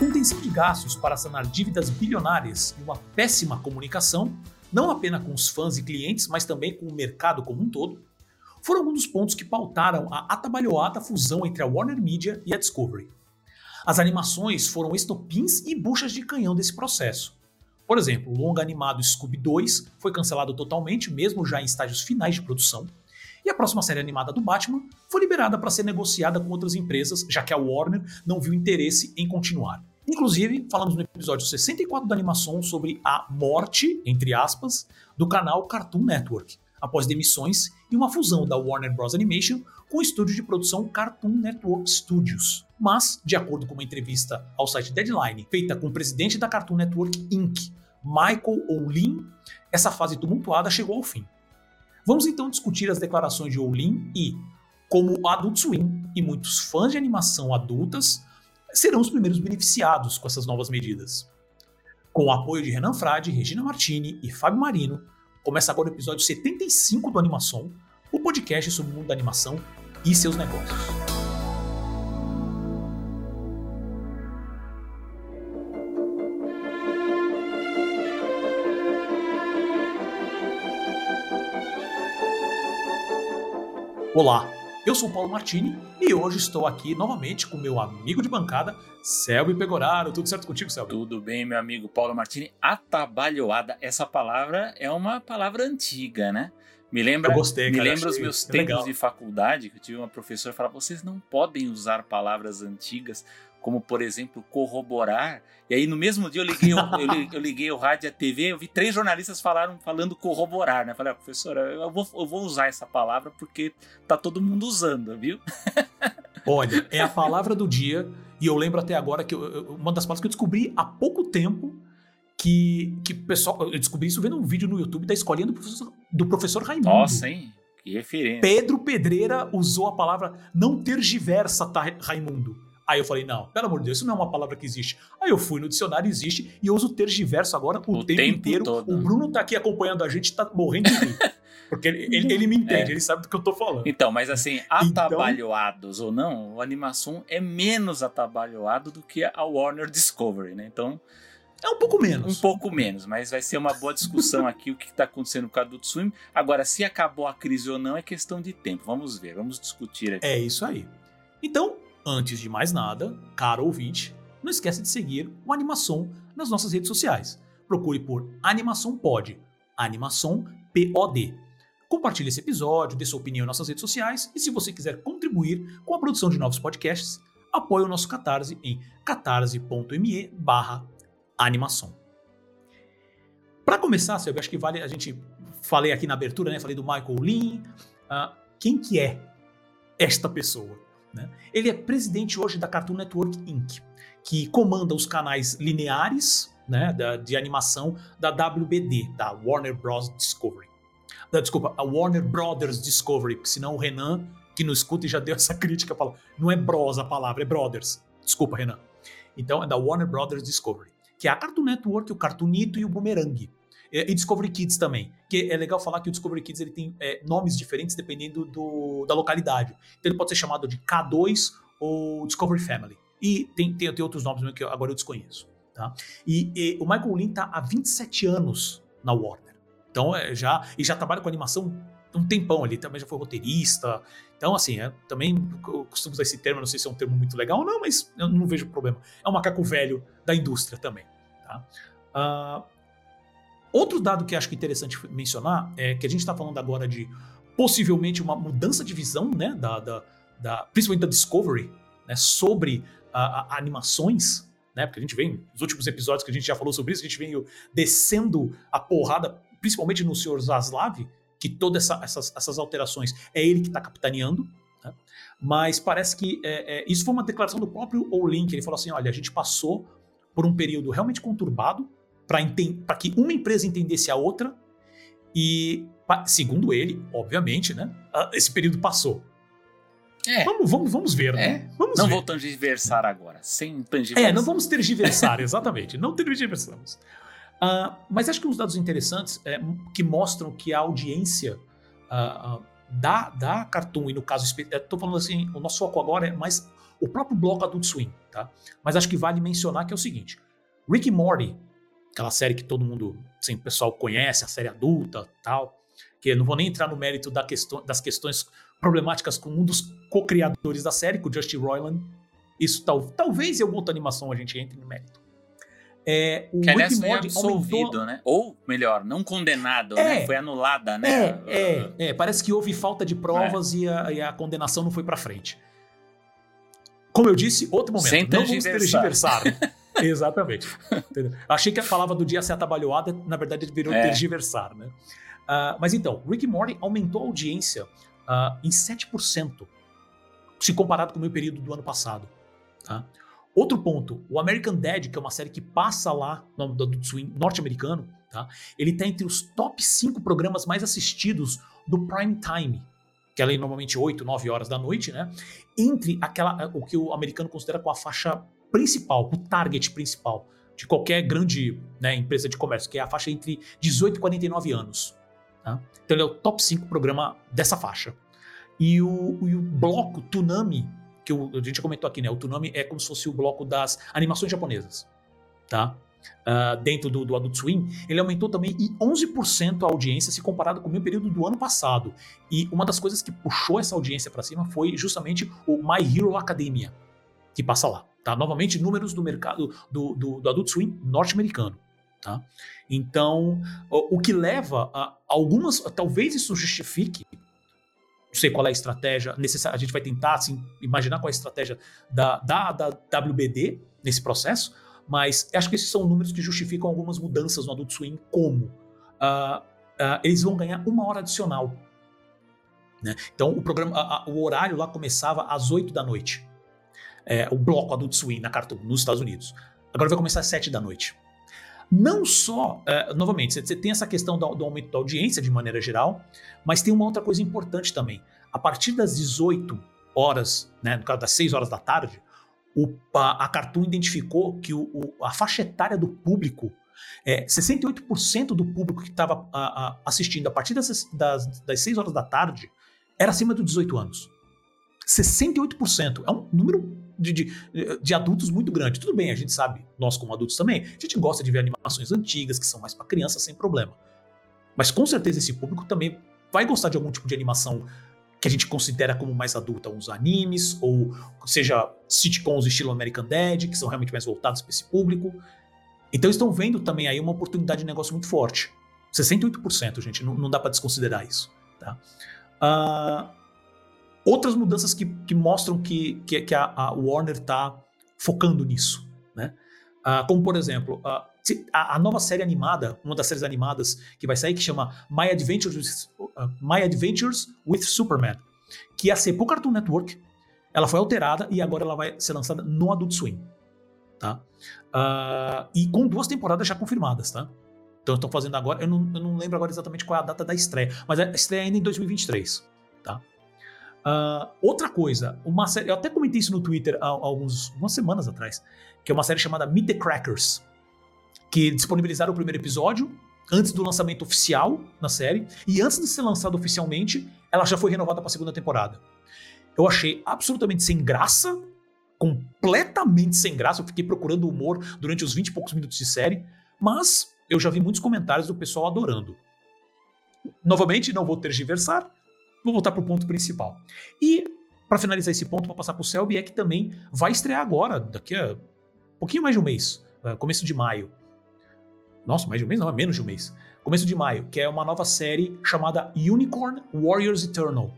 contenção de gastos para sanar dívidas bilionárias e uma péssima comunicação, não apenas com os fãs e clientes, mas também com o mercado como um todo, foram alguns dos pontos que pautaram a atabalhoada fusão entre a Warner Media e a Discovery. As animações foram estopins e buchas de canhão desse processo. Por exemplo, o longa animado Scooby 2 foi cancelado totalmente, mesmo já em estágios finais de produção, e a próxima série animada do Batman foi liberada para ser negociada com outras empresas, já que a Warner não viu interesse em continuar. Inclusive, falamos no episódio 64 da animação sobre a morte, entre aspas, do canal Cartoon Network, após demissões e uma fusão da Warner Bros. Animation com o estúdio de produção Cartoon Network Studios. Mas, de acordo com uma entrevista ao site Deadline, feita com o presidente da Cartoon Network Inc., Michael O'Lin, essa fase tumultuada chegou ao fim. Vamos então discutir as declarações de O'Lin e como Adult Swim e muitos fãs de animação adultas serão os primeiros beneficiados com essas novas medidas. Com o apoio de Renan Frade, Regina Martini e Fábio Marino, começa agora o episódio 75 do Animação, o podcast sobre o mundo da animação e seus negócios. Olá, eu sou o Paulo Martini e hoje estou aqui novamente com meu amigo de bancada, Selby Pegoraro. Tudo certo contigo, Selby? Tudo bem, meu amigo Paulo Martini. Atabalhoada, essa palavra é uma palavra antiga, né? Me lembra, eu gostei, me lembra os meus tempos legal. de faculdade, que eu tive uma professora que falava: vocês não podem usar palavras antigas, como por exemplo corroborar. E aí no mesmo dia eu liguei, o, eu, liguei, eu liguei o rádio e a TV, eu vi três jornalistas falaram, falando corroborar, né? Falei, ah, professora, eu vou, eu vou usar essa palavra porque tá todo mundo usando, viu? Olha, é a palavra do dia e eu lembro até agora que eu, uma das palavras que eu descobri há pouco tempo que, que pessoal, eu descobri isso vendo um vídeo no YouTube da escolinha do professor, do professor Raimundo. Nossa, hein? Que referência. Pedro Pedreira usou a palavra não tergiversa, tá, Raimundo. Aí eu falei, não, pelo amor de Deus, isso não é uma palavra que existe. Aí eu fui no dicionário, existe, e eu uso tergiverso agora o, o tempo, tempo, inteiro. Todo. O Bruno tá aqui acompanhando a gente, tá morrendo de rir. Porque ele, ele, ele, me entende, é. ele sabe do que eu tô falando. Então, mas assim, então atabalhoados então... ou não, o Animação é menos atabalhoado do que a Warner Discovery, né? Então. É um pouco menos. Um pouco menos, mas vai ser uma boa discussão aqui o que está acontecendo com o Adult Swim. Agora, se acabou a crise ou não é questão de tempo. Vamos ver, vamos discutir aqui. É isso aí. Então, Antes de mais nada, caro ouvinte, não esqueça de seguir o Animação nas nossas redes sociais. Procure por Animação Pod, Animação POD. Compartilhe esse episódio, dê sua opinião em nossas redes sociais e se você quiser contribuir com a produção de novos podcasts, apoie o nosso Catarse em catarse.me barra animação. Para começar, acho que vale a gente falei aqui na abertura, né? Falei do Michael Lin. Uh, quem que é esta pessoa? Né? Ele é presidente hoje da Cartoon Network Inc., que comanda os canais lineares né, da, de animação da WBD, da Warner Bros. Discovery. Da, desculpa, a Warner Brothers Discovery, porque senão o Renan, que não escuta e já deu essa crítica, fala: não é Bros a palavra, é Brothers. Desculpa, Renan. Então é da Warner Brothers Discovery, que é a Cartoon Network, o Cartoonito e o Boomerang. E Discovery Kids também. Que é legal falar que o Discovery Kids ele tem é, nomes diferentes dependendo do, da localidade. Então ele pode ser chamado de K2 ou Discovery Family. E tem, tem, tem outros nomes que agora eu desconheço. Tá? E, e o Michael Lin está há 27 anos na Warner. Então é, já, e já trabalha com animação um tempão ali, também já foi roteirista. Então, assim, é, também costumo usar esse termo, não sei se é um termo muito legal ou não, mas eu não vejo problema. É um macaco velho da indústria também. Tá? Uh, Outro dado que acho que é interessante mencionar é que a gente está falando agora de possivelmente uma mudança de visão, né, da, da, da principalmente da Discovery, né, sobre a, a, animações, né, porque a gente vem nos últimos episódios que a gente já falou sobre isso, a gente vem descendo a porrada, principalmente no Sr. Zaslav, que todas essa, essas, essas alterações é ele que está capitaneando, né, mas parece que é, é, isso foi uma declaração do próprio Olin, ele falou assim, olha, a gente passou por um período realmente conturbado, para que uma empresa entendesse a outra e, segundo ele, obviamente, né, esse período passou. É. Vamos, vamos, vamos ver, né? É. Vamos não ver. vou tergiversar agora, sem tergiversar. É, não vamos tergiversar, exatamente. Não tergiversamos. Uh, mas acho que uns dados interessantes é, que mostram que a audiência uh, uh, da, da Cartoon, e no caso, estou falando assim, o nosso foco agora é mais o próprio bloco Adult Swim, tá? Mas acho que vale mencionar que é o seguinte: Rick Morty, aquela série que todo mundo, assim, o pessoal conhece, a série adulta tal, que eu não vou nem entrar no mérito da questão, das questões problemáticas com um dos co-criadores da série, com o Justin Roiland. Isso tal, talvez em alguma outra animação a gente entre no mérito. É, o que aliás foi absolvido, aumentou... né? Ou, melhor, não condenado, né? é, né? Foi anulada, né? É, é, é, parece que houve falta de provas é. e a, e, a, condenação não foi para frente. Como eu disse, outro momento. Sem não vamos tergiversar. Exatamente. Achei que a palavra do dia ser atabalhoada, na verdade virou é. tergiversar, né? Uh, mas então, Rick Morty aumentou a audiência uh, em 7%, se comparado com o meu período do ano passado. Tá? Outro ponto, o American Dad, que é uma série que passa lá no do Swing norte-americano, tá? ele está entre os top 5 programas mais assistidos do prime time, que é normalmente 8, 9 horas da noite, né? Entre aquela o que o americano considera com a faixa principal, o target principal de qualquer grande né, empresa de comércio, que é a faixa entre 18 e 49 anos. Tá? Então ele é o top 5 programa dessa faixa. E o, e o bloco Tsunami, que o, a gente comentou aqui, né? O Tsunami é como se fosse o bloco das animações japonesas, tá? Uh, dentro do, do Adult Swim, ele aumentou também em 11% a audiência se comparado com o meu período do ano passado. E uma das coisas que puxou essa audiência para cima foi justamente o My Hero Academia, que passa lá. Tá? Novamente, números do mercado do, do, do Adult Swim norte-americano. Tá? Então, o, o, que leva a algumas. Talvez isso justifique. Não sei qual é a estratégia necessária. A gente vai tentar assim, imaginar qual é a estratégia da, da, da WBD nesse processo, mas acho que esses são números que justificam algumas mudanças no Adult Swim, como uh, uh, eles vão ganhar uma hora adicional. Né? Então, o programa, uh, o horário lá começava às 8 da noite. É, o bloco Adult Swim na Cartoon, nos Estados Unidos. Agora vai começar às 7 da noite. Não só, é, novamente, você tem essa questão do, do, aumento da audiência de maneira geral, mas tem uma outra coisa importante também. A partir das 18 horas, né, no caso das 6 horas da tarde, o, a, a Cartoon identificou que o, o, a faixa etária do público, é, 68% do público que estava assistindo a partir das, das, das 6 horas da tarde era acima dos 18 anos. 68%. É um número de, de, de, adultos muito grande. Tudo bem, a gente sabe, nós como adultos também, a gente gosta de ver animações antigas que são mais para crianças sem problema. Mas com certeza esse público também vai gostar de algum tipo de animação que a gente considera como mais adulta, uns animes, ou seja, sitcoms estilo American Dad, que são realmente mais voltados para esse público. Então estão vendo também aí uma oportunidade de negócio muito forte. 68%, gente, não, não dá para desconsiderar isso. Tá? Uh, outras mudanças que, que mostram que, que, que a, a, Warner está focando nisso, né? Uh, como por exemplo, uh, a, a, nova série animada, uma das séries animadas que vai sair, que chama My Adventures, uh, My Adventures with Superman, que ia ser pro Cartoon Network, ela foi alterada e agora ela vai ser lançada no Adult Swim, tá? e com duas temporadas já confirmadas, tá? Então estão fazendo agora, eu não, eu não lembro agora exatamente qual é a data da estreia, mas a estreia é ainda em 2023, tá? Uh, outra coisa, uma série, eu até comentei isso no Twitter há, há alguns, umas semanas atrás, que é uma série chamada Meet the Crackers, que disponibilizaram o primeiro episódio antes do lançamento oficial na série, e antes de ser lançado oficialmente, ela já foi renovada para a segunda temporada. Eu achei absolutamente sem graça, completamente sem graça, eu fiquei procurando humor durante os 20 e poucos minutos de série, mas eu já vi muitos comentários do pessoal adorando. Novamente, não vou tergiversar, Vou voltar para o ponto principal. E, para finalizar esse ponto, vou passar para o Selby, é que também vai estrear agora, daqui a pouquinho mais de um mês, é, começo de maio. Nossa, mais de um mês? Não, é menos de um mês. Começo de maio, que é uma nova série chamada Unicorn Warriors Eternal,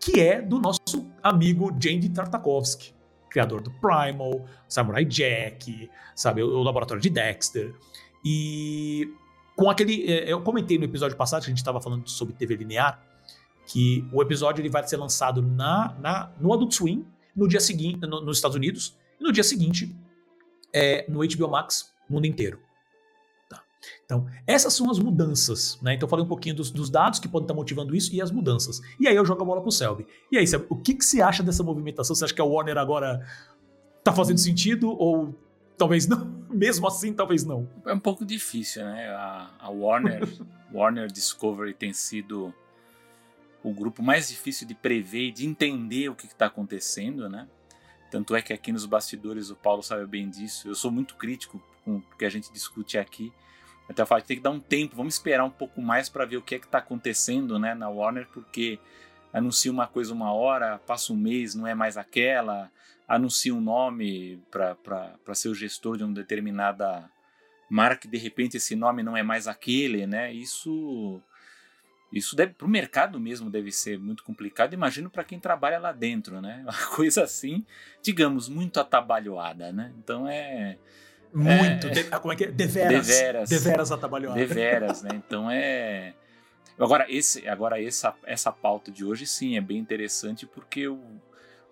que é do nosso amigo Jandy Tartakovsky, criador do Primal, Samurai Jack, sabe, o laboratório de Dexter. E com aquele. É, eu comentei no episódio passado que a gente estava falando sobre TV linear que o episódio ele vai ser lançado na, na, no Adult Swim no dia seguinte, no, nos Estados Unidos, e no dia seguinte é, no HBO Max, mundo inteiro. Tá. Então, essas são as mudanças, né? Então, eu falei um pouquinho dos, dos, dados que podem estar motivando isso e as mudanças. E aí eu jogo a bola pro Selby. E aí, Selby, o que, que você acha dessa movimentação? Você acha que a Warner agora tá fazendo sentido ou talvez não? Mesmo assim, talvez não. É um pouco difícil, né? A, a Warner, Warner Discovery tem sido o grupo mais difícil de prever e de entender o que está acontecendo, né? Tanto é que aqui nos bastidores o Paulo sabe bem disso. Eu sou muito crítico com o que a gente discute aqui. Até falo que tem que dar um tempo, vamos esperar um pouco mais para ver o que é que está acontecendo né, na Warner, porque anuncia uma coisa uma hora, passa um mês, não é mais aquela, anuncia um nome para ser o gestor de uma determinada marca, de repente esse nome não é mais aquele, né? Isso isso deve para o mercado mesmo deve ser muito complicado. Imagino para quem trabalha lá dentro, né? Uma coisa assim, digamos, muito atabalhoada, né? Então é muito, é, de, como é que é? Deveras. Deveras. Deveras atabalhoada. Deveras, né? Então é Agora, esse, agora essa, essa pauta de hoje, sim, é bem interessante porque o,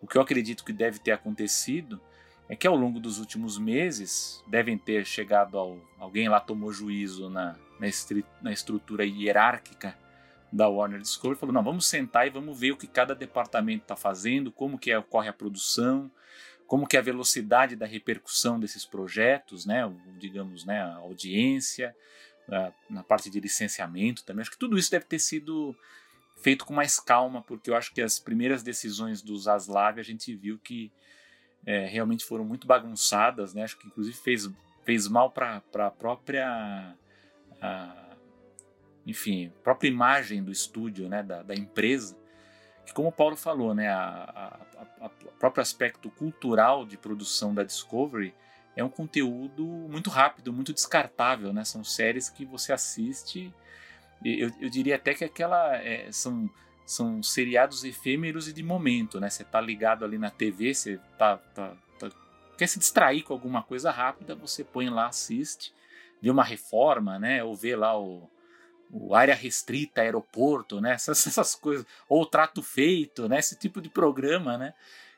o que eu acredito que deve ter acontecido é que ao longo dos últimos meses devem ter chegado ao. Alguém lá tomou juízo na, na, estri, na estrutura hierárquica da Warner Discovery falou: não, vamos sentar e vamos ver o que cada departamento está fazendo, como que é, ocorre a produção, como que é a velocidade da repercussão desses projetos, né, digamos, né, a audiência, na parte de licenciamento também. Acho que tudo isso deve ter sido feito com mais calma, porque eu acho que as primeiras decisões dos Aslav a gente viu que é, realmente foram muito bagunçadas, né? Acho que inclusive fez, fez mal para a própria. A, enfim, própria imagem do estúdio, né? Da, da empresa. Que, como o Paulo falou, né? A, a, a próprio aspecto cultural de produção da Discovery é um conteúdo muito rápido, muito descartável, né? São séries que você assiste. Eu, eu diria até que aquela é, são são seriados efêmeros e de momento, né? Você tá ligado ali na TV, você tá, tá, tá, quer se distrair com alguma coisa rápida, você põe lá, assiste, vê uma reforma, né? Ou vê lá o, o área restrita, aeroporto, né? Essas, essas coisas, ou trato feito, né? Esse tipo de programa, né?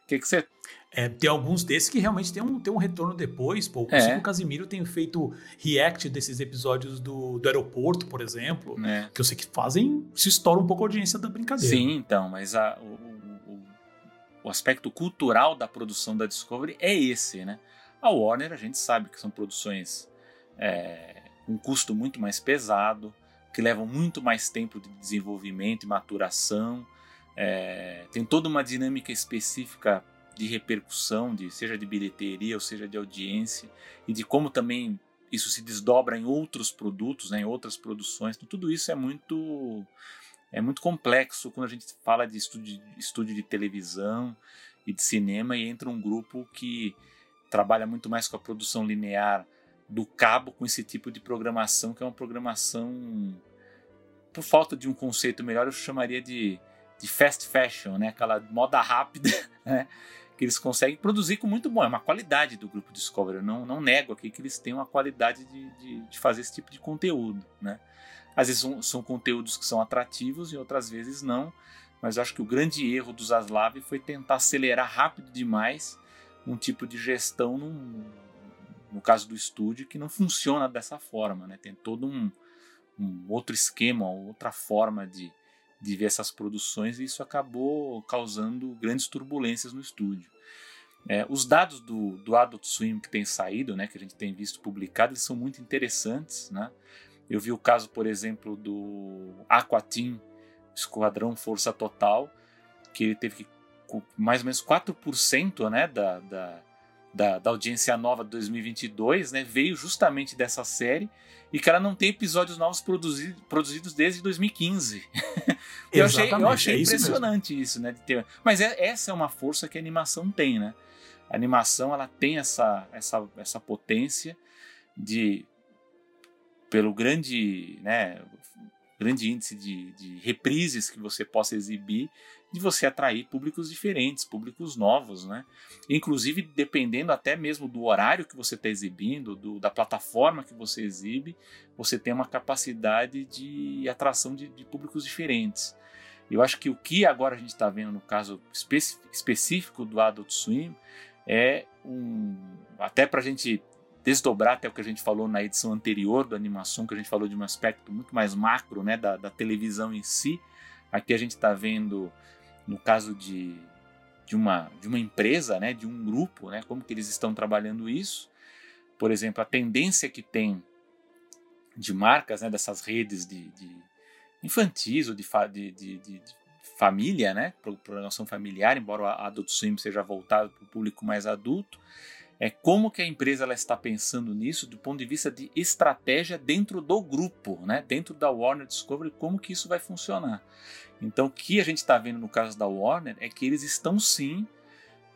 Que que você é, tem alguns desses que realmente tem um, tem um retorno depois. Pô, o é. Casimiro tem feito react desses episódios do, do aeroporto, por exemplo. É. Que eu sei que fazem, se estoura um pouco a audiência da brincadeira. Sim, então, mas a, o, o, o, aspecto cultural da produção da Discovery é esse, né? A Warner, a gente sabe que são produções é, com um custo muito mais pesado, que levam muito mais tempo de desenvolvimento e maturação. É, tem toda uma dinâmica específica de repercussão, de, seja de bilheteria ou seja de audiência, e de como também isso se desdobra em outros produtos, né, em outras produções. Então, tudo isso é muito é muito complexo quando a gente fala de estúdio, estúdio de televisão e de cinema e entra um grupo que trabalha muito mais com a produção linear do cabo com esse tipo de programação que é uma programação por falta de um conceito melhor eu chamaria de, de fast fashion, né? Aquela moda rápida, né? que eles conseguem produzir com muito bom. É uma qualidade do grupo Discovery. Eu não, não nego aqui que eles têm uma qualidade de, de, de fazer esse tipo de conteúdo. Né? Às vezes são, são, conteúdos que são atrativos e outras vezes não. Mas eu acho que o grande erro dos Aslav foi tentar acelerar rápido demais um tipo de gestão num, no caso do estúdio que não funciona dessa forma. Né? Tem todo um, um outro esquema, outra forma de, de ver essas produções e isso acabou causando grandes turbulências no estúdio. É, os dados do, do Adult Swim que tem saído, né, que a gente tem visto publicado, eles são muito interessantes. Né? Eu vi o caso, por exemplo, do Aqua Team, Esquadrão Força Total, que ele teve que, mais ou menos 4% né, da, da, da, da audiência nova de 2022 né, veio justamente dessa série e que ela não tem episódios novos produzidos, produzidos desde 2015. eu achei, eu achei é impressionante isso, isso, né? De ter... Mas é, essa é uma força que a animação tem, né? A animação ela tem essa, essa, essa potência de, pelo grande, né, grande índice de, de reprises que você possa exibir, de você atrair públicos diferentes, públicos novos, né? Inclusive, dependendo até mesmo do horário que você está exibindo, do, da plataforma que você exibe, você tem uma capacidade de atração de, de públicos diferentes. Eu acho que o que agora a gente está vendo no caso específico do Adult Swim é um. Até para a gente desdobrar até o que a gente falou na edição anterior da animação, que a gente falou de um aspecto muito mais macro né, da, da televisão em si. Aqui a gente está vendo no caso de, de, uma, de uma empresa, né, de um grupo, né, como que eles estão trabalhando isso. Por exemplo, a tendência que tem de marcas, né, dessas redes de, de infantis ou de, de, de, de família, né? Programação familiar, embora o Adult Swim seja voltado para o público mais adulto. É como que a empresa ela está pensando nisso do ponto de vista de estratégia dentro do grupo, né? Dentro da Warner Discovery, como que isso vai funcionar. Então, o que a gente está vendo no caso da Warner é que eles estão sim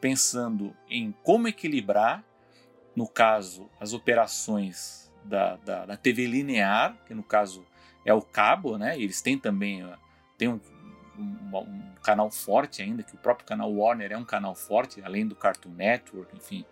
pensando em como equilibrar, no caso, as operações da, da, da TV linear, que no caso é o cabo, né? Eles têm também tem um, um, um, canal forte ainda, que o próprio canal Warner é um canal forte, além do Cartoon Network, enfim,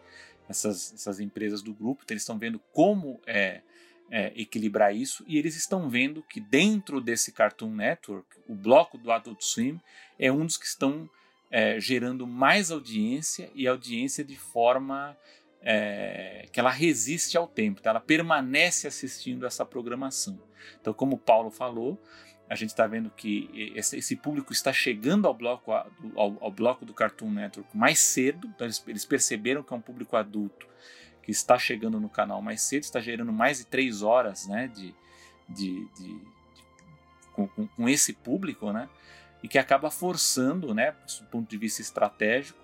essas, essas empresas do grupo, então eles estão vendo como é, é, equilibrar isso e eles estão vendo que dentro desse Cartoon Network, o bloco do Adult Swim é um dos que estão é, gerando mais audiência e audiência de forma é, que ela resiste ao tempo, então ela permanece assistindo essa programação. Então, como o Paulo falou, a gente está vendo que esse, público está chegando ao bloco, ao, ao, bloco do Cartoon Network mais cedo, então eles, eles, perceberam que é um público adulto que está chegando no canal mais cedo, está gerando mais de três horas né, de, de, de, de com, com, com, esse público, né, e que acaba forçando, né, do ponto de vista estratégico,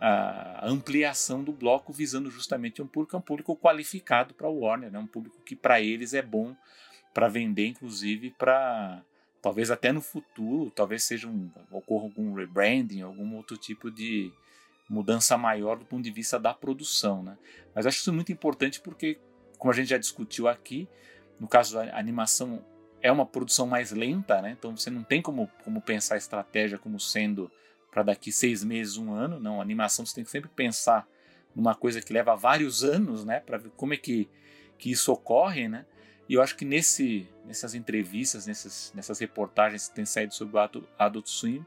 a ampliação do bloco visando justamente um público, um público qualificado para o Warner, né, um público que para eles é bom para vender, inclusive para talvez até no futuro, talvez seja um, ocorra algum rebranding, algum outro tipo de mudança maior do ponto de vista da produção, né? Mas acho isso muito importante porque, como a gente já discutiu aqui, no caso a animação é uma produção mais lenta, né? Então você não tem como, como pensar a estratégia como sendo para daqui seis meses, um ano. Não, a animação você tem que sempre pensar numa coisa que leva vários anos, né? Para ver como é que, que isso ocorre, né? E eu acho que nesse, nessas entrevistas, nessas, nessas reportagens que têm saído sobre o Adult Swim,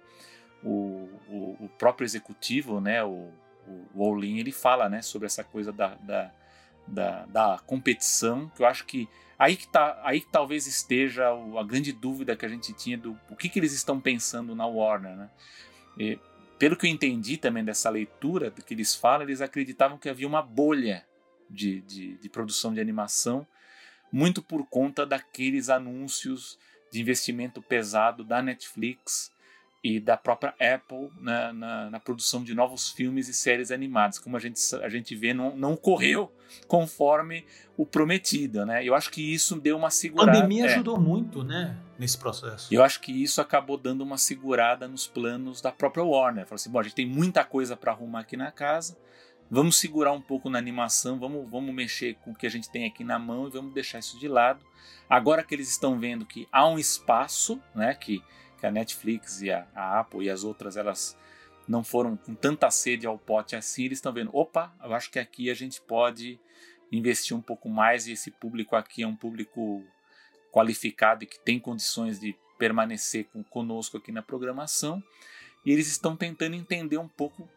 o, o, o próprio executivo, né, o, o Olin, ele fala né, sobre essa coisa da, da, da, da, competição, que eu acho que aí que, tá, aí que talvez esteja a grande dúvida que a gente tinha do o que, que eles estão pensando na Warner. Né? E, pelo que eu entendi também dessa leitura do que eles falam, eles acreditavam que havia uma bolha de, de, de produção de animação muito por conta daqueles anúncios de investimento pesado da Netflix e da própria Apple na, na, na, produção de novos filmes e séries animadas. Como a gente, a gente vê, não, não correu conforme o prometido, né? Eu acho que isso deu uma segurada. A pandemia é. ajudou muito, né? Nesse processo. Eu acho que isso acabou dando uma segurada nos planos da própria Warner. Falou assim, bom, a gente tem muita coisa para arrumar aqui na casa, vamos segurar um pouco na animação, vamos, vamos mexer com o que a gente tem aqui na mão e vamos deixar isso de lado. Agora que eles estão vendo que há um espaço, né, que, que a Netflix e a, a Apple e as outras elas não foram com tanta sede ao pote assim, eles estão vendo, opa, eu acho que aqui a gente pode investir um pouco mais e esse público aqui é um público qualificado e que tem condições de permanecer com, conosco aqui na programação. E eles estão tentando entender um pouco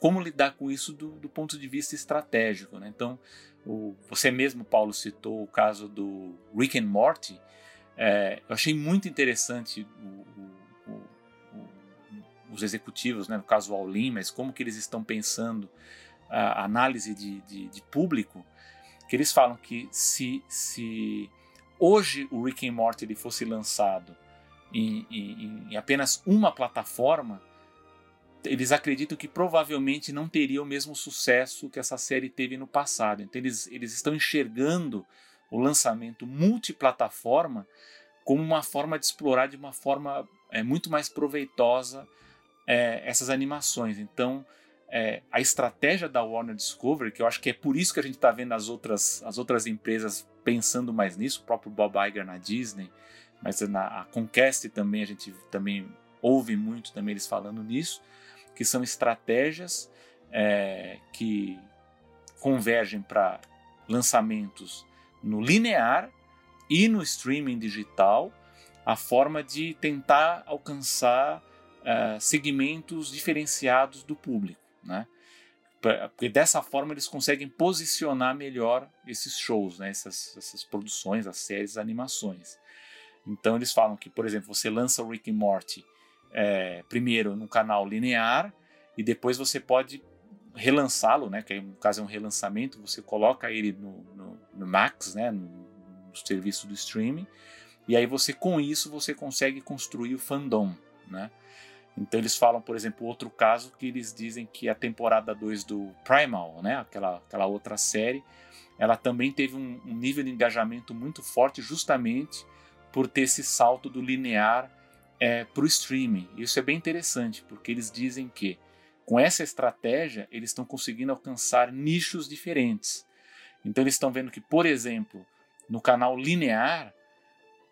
como lidar com isso do, do ponto de vista estratégico. Né? Então, o, você mesmo, Paulo, citou o caso do Rick and Morty. É, eu achei muito interessante o, o, os executivos, né, no caso o Aulin, mas como que eles estão pensando a análise de, de, de, público, que eles falam que se, se hoje o Rick and Morty ele fosse lançado em, em, em apenas uma plataforma, eles acreditam que provavelmente não teria o mesmo sucesso que essa série teve no passado. Então eles, eles estão enxergando o lançamento multiplataforma como uma forma de explorar de uma forma é, muito mais proveitosa é, essas animações. Então é, a estratégia da Warner Discovery, que eu acho que é por isso que a gente está vendo as outras, as outras empresas pensando mais nisso, o próprio Bob Iger na Disney, mas na a Conquest também a gente também ouve muito também eles falando nisso que são estratégias é, que convergem para lançamentos no linear e no streaming digital, a forma de tentar alcançar uh, segmentos diferenciados do público, né? Porque dessa forma eles conseguem posicionar melhor esses shows, né? essas, essas produções, as séries, as animações. Então eles falam que, por exemplo, você lança o Rick and Morty é, primeiro no canal linear e depois você pode relançá-lo, né? Que no caso é um relançamento, você coloca ele no, no, no Max, né? No, no, serviço do streaming, e aí você com isso você consegue construir o fandom, né? Então eles falam, por exemplo, outro caso que eles dizem que a temporada 2 do Primal, né, aquela, aquela outra série, ela também teve um, um nível de engajamento muito forte justamente por ter esse salto do linear é, para o streaming. Isso é bem interessante, porque eles dizem que com essa estratégia eles estão conseguindo alcançar nichos diferentes. Então eles estão vendo que, por exemplo, no canal linear,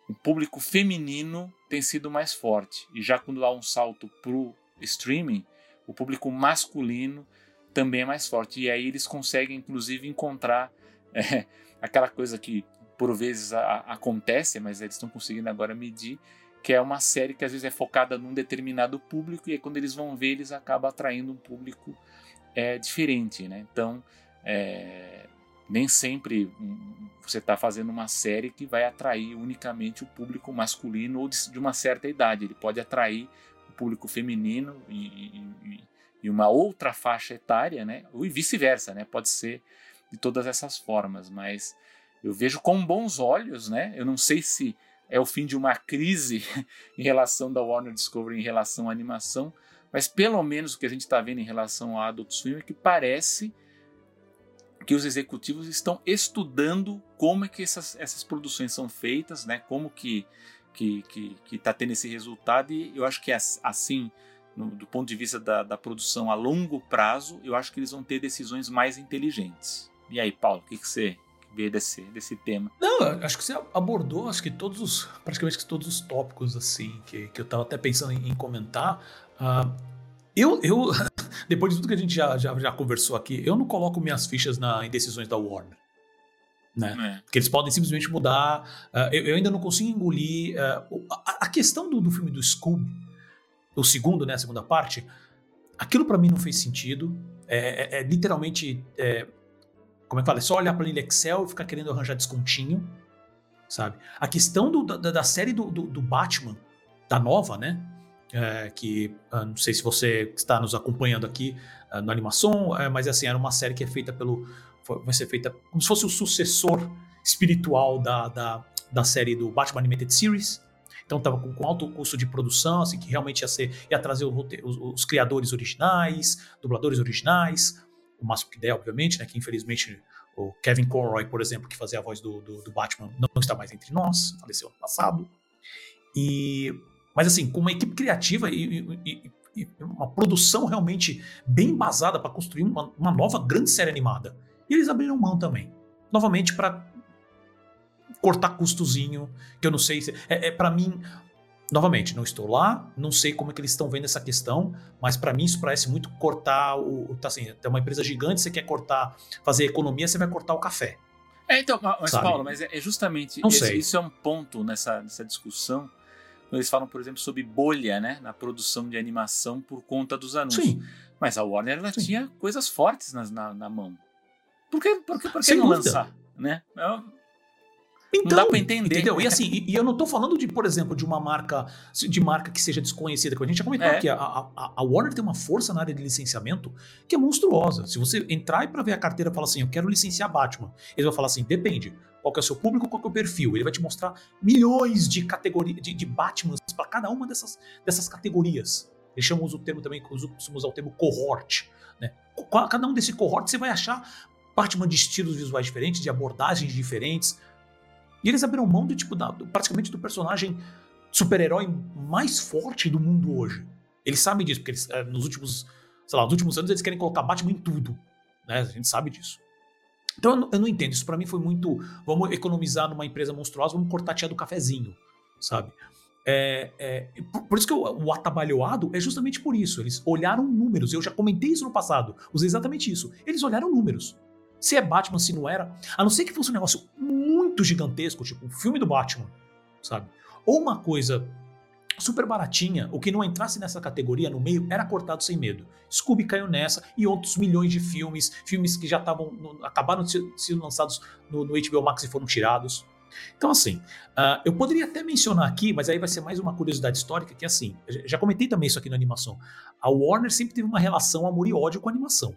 o público feminino tem sido mais forte. E já quando há um salto para o streaming, o público masculino também é mais forte. E aí eles conseguem, inclusive, encontrar é, aquela coisa que por vezes a, acontece, mas eles estão conseguindo agora medir, que é uma série que às vezes é focada num determinado público e aí, quando eles vão ver, eles acabam atraindo um público é, diferente. Né? Então, é, nem sempre você está fazendo uma série que vai atrair unicamente o público masculino ou de, de uma certa idade. Ele pode atrair o público feminino e, e, e uma outra faixa etária, né? Ou vice-versa, né? Pode ser de todas essas formas, mas eu vejo com bons olhos, né? Eu não sei se é o fim de uma crise em relação da Warner Discovery em relação à animação, mas pelo menos o que a gente está vendo em relação a Adult Swim é que parece que os executivos estão estudando como é que essas, essas produções são feitas, né? Como que que que está tendo esse resultado e eu acho que é assim no, do ponto de vista da, da, produção a longo prazo, eu acho que eles vão ter decisões mais inteligentes. E aí, Paulo, o que, que você vê desse, desse tema? Não, acho que você abordou, acho que todos os, praticamente todos os tópicos assim que, que eu estava até pensando em, em comentar. Uh, eu, eu depois de tudo que a gente já, já, já conversou aqui, eu não coloco minhas fichas na, em decisões da Warner. Né? É. Porque eles podem simplesmente mudar. Uh, eu, eu, ainda não consigo engolir. Uh, a, a, questão do, do filme do Scooby, o segundo, né, a segunda parte, aquilo para mim não fez sentido. É, é, é literalmente. É, como é que fala? É só olhar para ele Excel e ficar querendo arranjar descontinho. Sabe? A questão do, da, da, série do, do, do Batman, da nova, né? é, que uh, não sei se você está nos acompanhando aqui uh, no animação, é, mas assim, era uma série que é feita pelo. vai ser feita como se fosse o sucessor espiritual da, da, da série do Batman Animated Series. Então estava com, com, alto custo de produção, assim, que realmente ia, ser, ia trazer o, os, os, criadores originais, dubladores originais, o máximo que der, obviamente, né? Que infelizmente o Kevin Conroy, por exemplo, que fazia a voz do, do, do Batman, não está mais entre nós, faleceu ano passado. E mas assim, com uma equipe criativa e, e, e uma produção realmente bem embasada para construir uma, uma, nova grande série animada. E eles abriram mão também. Novamente para cortar custozinho, que eu não sei se. É, é para mim. Novamente, não estou lá, não sei como é que eles estão vendo essa questão, mas para mim isso parece muito cortar o. Tá assim, tem uma empresa gigante, você quer cortar, fazer economia, você vai cortar o café. É, então, mas Sabe? Paulo, mas é, é justamente. Esse. Isso é um ponto nessa, nessa discussão eles falam, por exemplo, sobre bolha, né, na produção de animação por conta dos anúncios. Sim. Mas a Warner ela tinha coisas fortes na, na, na, mão. Por que, por que, por que não dúvida. lançar? Né? Então, não dá pra entender. Entendeu? E assim, e, e, eu não tô falando de, por exemplo, de uma marca de marca que seja desconhecida, que a gente já comentou é. aqui. A, a, a, Warner tem uma força na área de licenciamento que é monstruosa. Se você entrar e para ver a carteira e falar assim, eu quero licenciar Batman, eles vão falar assim, depende. Qual é o seu público, qual é o perfil? Ele vai te mostrar milhões de categorias de, de Batmans para cada uma dessas, dessas categorias. Eles chamam o termo também, costumamos usar o termo cohort. Né? Cada um desse cohort você vai achar Batman de estilos visuais diferentes, de abordagens diferentes. E eles abriram mão de, tipo, da, praticamente do personagem super-herói mais forte do mundo hoje. Eles sabem disso, porque eles, eh, nos últimos, sei lá, nos últimos anos eles querem colocar Batman em tudo. Né? A gente sabe disso. Então eu não, eu não entendo. Isso para mim foi muito. Vamos economizar numa empresa monstruosa, vamos cortar a tia do cafezinho, sabe? É, é, por, por, isso que o, o atabalhoado é justamente por isso. Eles olharam números. Eu já comentei isso no passado. Usei exatamente isso. Eles olharam números. Se é Batman, se não era. A não ser que fosse um negócio muito gigantesco, tipo um filme do Batman, sabe? Ou uma coisa super baratinha, o que não entrasse nessa categoria no meio era cortado sem medo. Scooby caiu nessa e outros milhões de filmes, filmes que já estavam acabaram de ser, ser lançados no, no, HBO Max e foram tirados. Então assim, uh, eu poderia até mencionar aqui, mas aí vai ser mais uma curiosidade histórica que assim, já comentei também isso aqui na animação. A Warner sempre teve uma relação amor e ódio com a animação.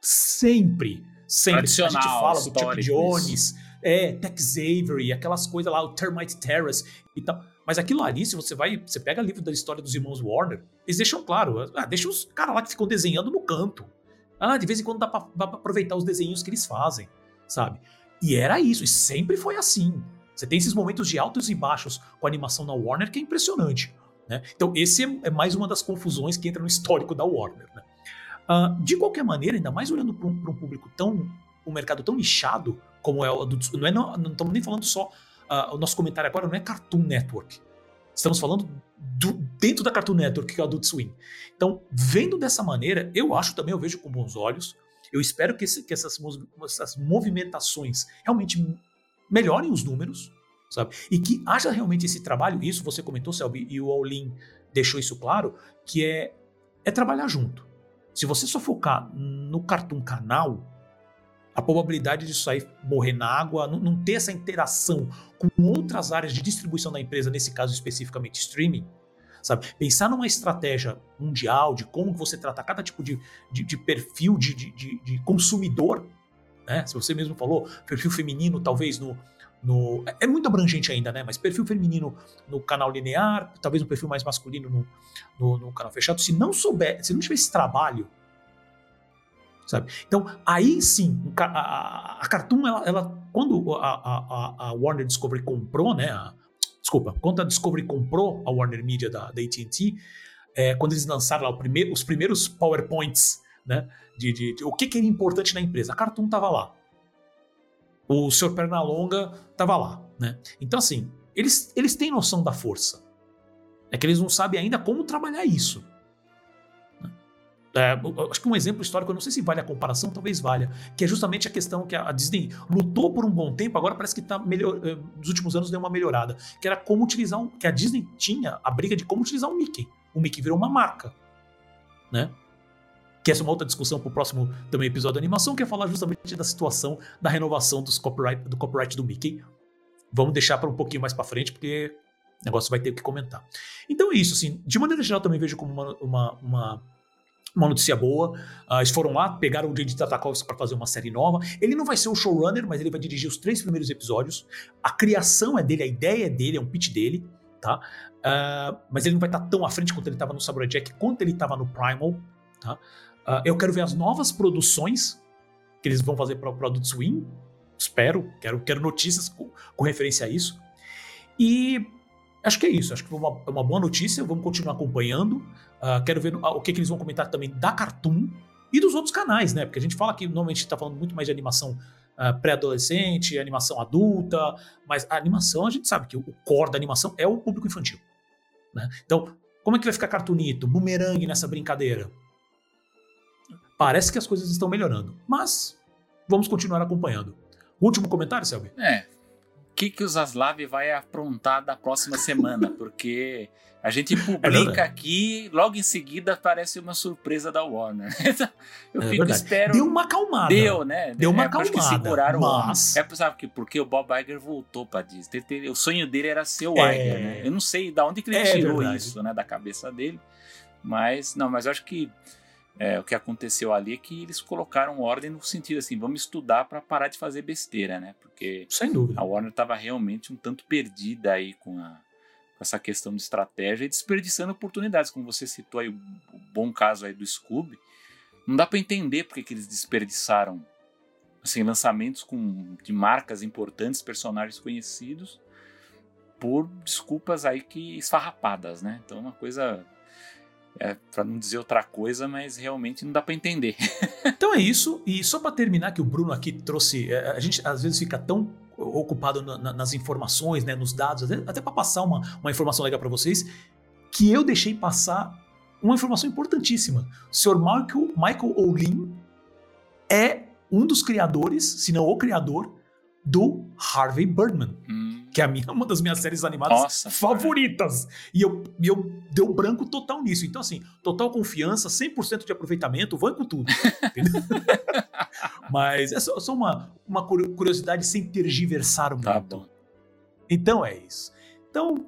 Sempre, sempre. A gente fala do Chuck Jones, é, Tex Avery, aquelas coisas lá, o Termite Terrace e tal Mas aquilo ali, se você vai, você pega livro da história dos irmãos Warner, eles deixam claro, ah, deixa os caras lá que ficam desenhando no canto. Ah, de vez em quando dá pra, dá pra aproveitar os desenhos que eles fazem, sabe? E era isso, e sempre foi assim. Você tem esses momentos de altos e baixos com a animação na Warner que é impressionante. Né? Então, esse é, é mais uma das confusões que entra no histórico da Warner. Né? Uh, de qualquer maneira, ainda mais olhando para um, um, público tão. um mercado tão nichado como é o do. Não, é, não, não estamos nem falando só. Uh, o nosso comentário agora não é Cartoon Network. Estamos falando do, dentro da Cartoon Network, que é o Adult Swim. Então, vendo dessa maneira, eu acho também, eu vejo com bons olhos. Eu espero que, esse, que essas, essas movimentações realmente melhorem os números, sabe? E que haja realmente esse trabalho, isso você comentou, Selby, e o Aulin deixou isso claro, que é, é trabalhar junto. Se você só focar no Cartoon Canal, a probabilidade disso aí morrer na água, não, não, ter essa interação com outras áreas de distribuição da empresa, nesse caso especificamente streaming, sabe? Pensar numa estratégia mundial de como você trata cada tipo de, de, de perfil de, de, de, consumidor, né? Se você mesmo falou, perfil feminino talvez no, no. É, é muito abrangente ainda, né? Mas perfil feminino no canal linear, talvez um perfil mais masculino no, no, no canal fechado. Se não souber, se não tiver esse trabalho, sabe? Então, aí sim, a, a Cartoon, ela, ela quando a, a, Warner Discovery comprou, né? Desculpa, quando a Discovery comprou a Warner Media da, da AT&T, é, quando eles lançaram lá os primeiros PowerPoints, né? De, de, de, o que, que era importante na empresa. A Cartoon estava lá o Sr. Pernalonga estava lá, né? Então, assim, eles, eles têm noção da força. É que eles não sabem ainda como trabalhar isso. É, acho que um exemplo histórico, eu não sei se vale a comparação, talvez valha, que é justamente a questão que a Disney lutou por um bom tempo, agora parece que tá melhor, eh, nos últimos anos deu uma melhorada, que era como utilizar um, que a Disney tinha a briga de como utilizar o Mickey. O Mickey virou uma marca, né? que essa é uma outra discussão para o próximo também episódio da animação, que é falar justamente da situação da renovação dos copyright, do copyright do Mickey. Vamos deixar para um pouquinho mais para frente, porque o negócio vai ter que comentar. Então é isso, assim, de maneira geral também vejo como uma, uma, uma, uma notícia boa. Uh, eles foram lá, pegaram o J.D. Tartakovsky para fazer uma série nova. Ele não vai ser o showrunner, mas ele vai dirigir os três primeiros episódios. A criação é dele, a ideia é dele, é um pitch dele, tá? Uh, mas ele não vai estar tá tão à frente quanto ele estava no Samurai Jack, quanto ele estava no Primal, tá? Uh, eu quero ver as novas produções que eles vão fazer para o Product Swim. Espero, quero, quero notícias com, com, referência a isso. E acho que é isso. Acho que é uma, uma boa notícia. Vamos continuar acompanhando. Uh, quero ver o que, que, eles vão comentar também da Cartoon e dos outros canais, né? Porque a gente fala que normalmente está falando muito mais de animação uh, pré-adolescente, animação adulta, mas a animação a gente sabe que o core da animação é o público infantil. Né? Então, como é que vai ficar cartunito, boomerang nessa brincadeira? Parece que as coisas estão melhorando, mas vamos continuar acompanhando. último comentário, Selby? É. O que, que o Zaslav vai aprontar da próxima semana? Porque a gente é publica é aqui, logo em seguida aparece uma surpresa da Warner. Eu é fico espero. Deu uma acalmada. Deu, né? Deu uma é, acalmada. que seguraram mas... É sabe que porque o Bob Iger voltou para Disney. O sonho dele era ser o é... Iger, né? Eu não sei de onde que ele é tirou verdade. isso, né, da cabeça dele. Mas não, mas eu acho que é, o que aconteceu ali é que eles colocaram ordem no sentido assim, vamos estudar para parar de fazer besteira, né? Porque Sem dúvida. a Warner estava realmente um tanto perdida aí com, a, com essa questão de estratégia e desperdiçando oportunidades, como você citou aí o, o bom caso aí do Scooby. Não dá para entender porque que eles desperdiçaram assim, lançamentos com, de marcas importantes, personagens conhecidos, por desculpas aí que esfarrapadas, né? Então é uma coisa é, para não dizer outra coisa, mas realmente não dá para entender. então é isso. E só para terminar, que o Bruno aqui trouxe. É, a gente às vezes fica tão ocupado na, nas informações, né, nos dados, até para passar uma, uma informação legal para vocês, que eu deixei passar uma informação importantíssima. O senhor Michael, Michael O'Lean é um dos criadores, se não o criador, do Harvey Birdman. Hum que é a minha, uma das minhas séries animadas Nossa, favoritas. E eu, eu deu branco total nisso. Então, assim, total confiança, 100% de aproveitamento, vai com tudo. Mas é só, só, uma, uma curiosidade sem tergiversar tá muito. Tá então é isso. Então,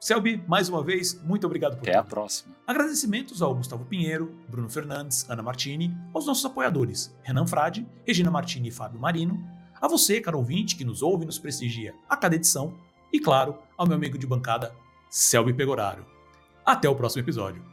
Selby, mais uma vez, muito obrigado por Até tudo. a próxima. Agradecimentos ao Gustavo Pinheiro, Bruno Fernandes, Ana Martini, aos nossos apoiadores, Renan Frade, Regina Martini e Fábio Marino, a você, caro ouvinte, que nos ouve e nos prestigia a cada edição, e claro, ao meu amigo de bancada, Selby Pegoraro. Até o próximo episódio.